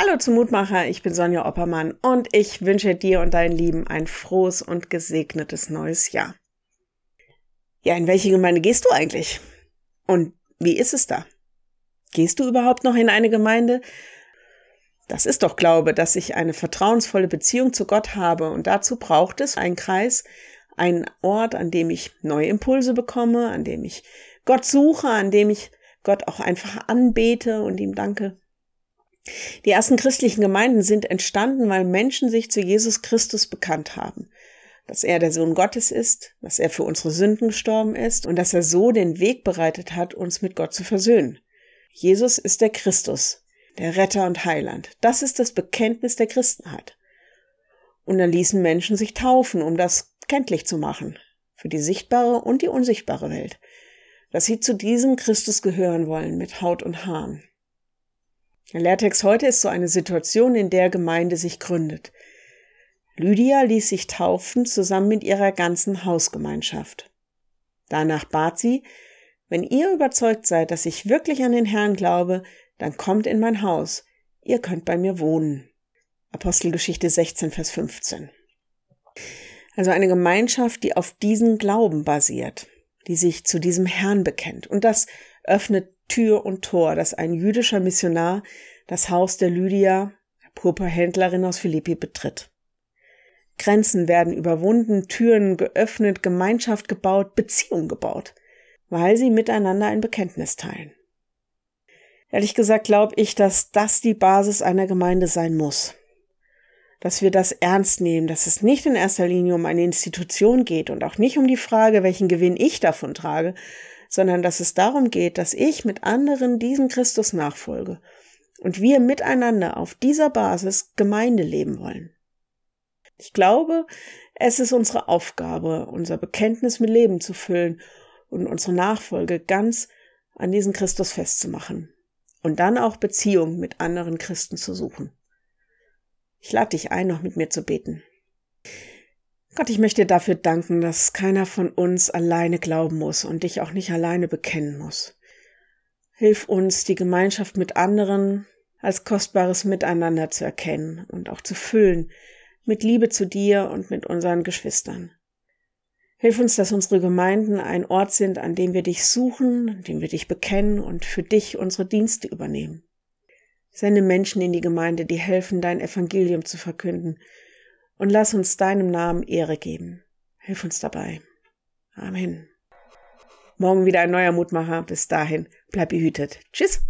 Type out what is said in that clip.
Hallo zum Mutmacher, ich bin Sonja Oppermann und ich wünsche dir und deinen Lieben ein frohes und gesegnetes neues Jahr. Ja, in welche Gemeinde gehst du eigentlich? Und wie ist es da? Gehst du überhaupt noch in eine Gemeinde? Das ist doch Glaube, dass ich eine vertrauensvolle Beziehung zu Gott habe und dazu braucht es einen Kreis, einen Ort, an dem ich neue Impulse bekomme, an dem ich Gott suche, an dem ich Gott auch einfach anbete und ihm danke. Die ersten christlichen Gemeinden sind entstanden, weil Menschen sich zu Jesus Christus bekannt haben. Dass er der Sohn Gottes ist, dass er für unsere Sünden gestorben ist und dass er so den Weg bereitet hat, uns mit Gott zu versöhnen. Jesus ist der Christus, der Retter und Heiland. Das ist das Bekenntnis der Christenheit. Und dann ließen Menschen sich taufen, um das kenntlich zu machen, für die sichtbare und die unsichtbare Welt, dass sie zu diesem Christus gehören wollen mit Haut und Haaren. Lehrtext heute ist so eine Situation, in der Gemeinde sich gründet. Lydia ließ sich taufen zusammen mit ihrer ganzen Hausgemeinschaft. Danach bat sie, wenn ihr überzeugt seid, dass ich wirklich an den Herrn glaube, dann kommt in mein Haus, ihr könnt bei mir wohnen. Apostelgeschichte 16, Vers 15. Also eine Gemeinschaft, die auf diesen Glauben basiert, die sich zu diesem Herrn bekennt. Und das öffnet Tür und Tor, dass ein jüdischer Missionar das Haus der Lydia, Purpurhändlerin aus Philippi, betritt. Grenzen werden überwunden, Türen geöffnet, Gemeinschaft gebaut, Beziehung gebaut, weil sie miteinander ein Bekenntnis teilen. Ehrlich gesagt glaube ich, dass das die Basis einer Gemeinde sein muss. Dass wir das ernst nehmen, dass es nicht in erster Linie um eine Institution geht und auch nicht um die Frage, welchen Gewinn ich davon trage, sondern dass es darum geht, dass ich mit anderen diesem Christus nachfolge und wir miteinander auf dieser Basis Gemeinde leben wollen. Ich glaube, es ist unsere Aufgabe, unser Bekenntnis mit Leben zu füllen und unsere Nachfolge ganz an diesen Christus festzumachen und dann auch Beziehungen mit anderen Christen zu suchen. Ich lade dich ein, noch mit mir zu beten. Gott, ich möchte dafür danken, dass keiner von uns alleine glauben muss und dich auch nicht alleine bekennen muss. Hilf uns, die Gemeinschaft mit anderen als kostbares Miteinander zu erkennen und auch zu füllen mit Liebe zu dir und mit unseren Geschwistern. Hilf uns, dass unsere Gemeinden ein Ort sind, an dem wir dich suchen, an dem wir dich bekennen und für dich unsere Dienste übernehmen. Sende Menschen in die Gemeinde, die helfen, dein Evangelium zu verkünden und lass uns deinem Namen Ehre geben. Hilf uns dabei. Amen. Morgen wieder ein neuer Mutmacher. Bis dahin, bleib behütet. Tschüss.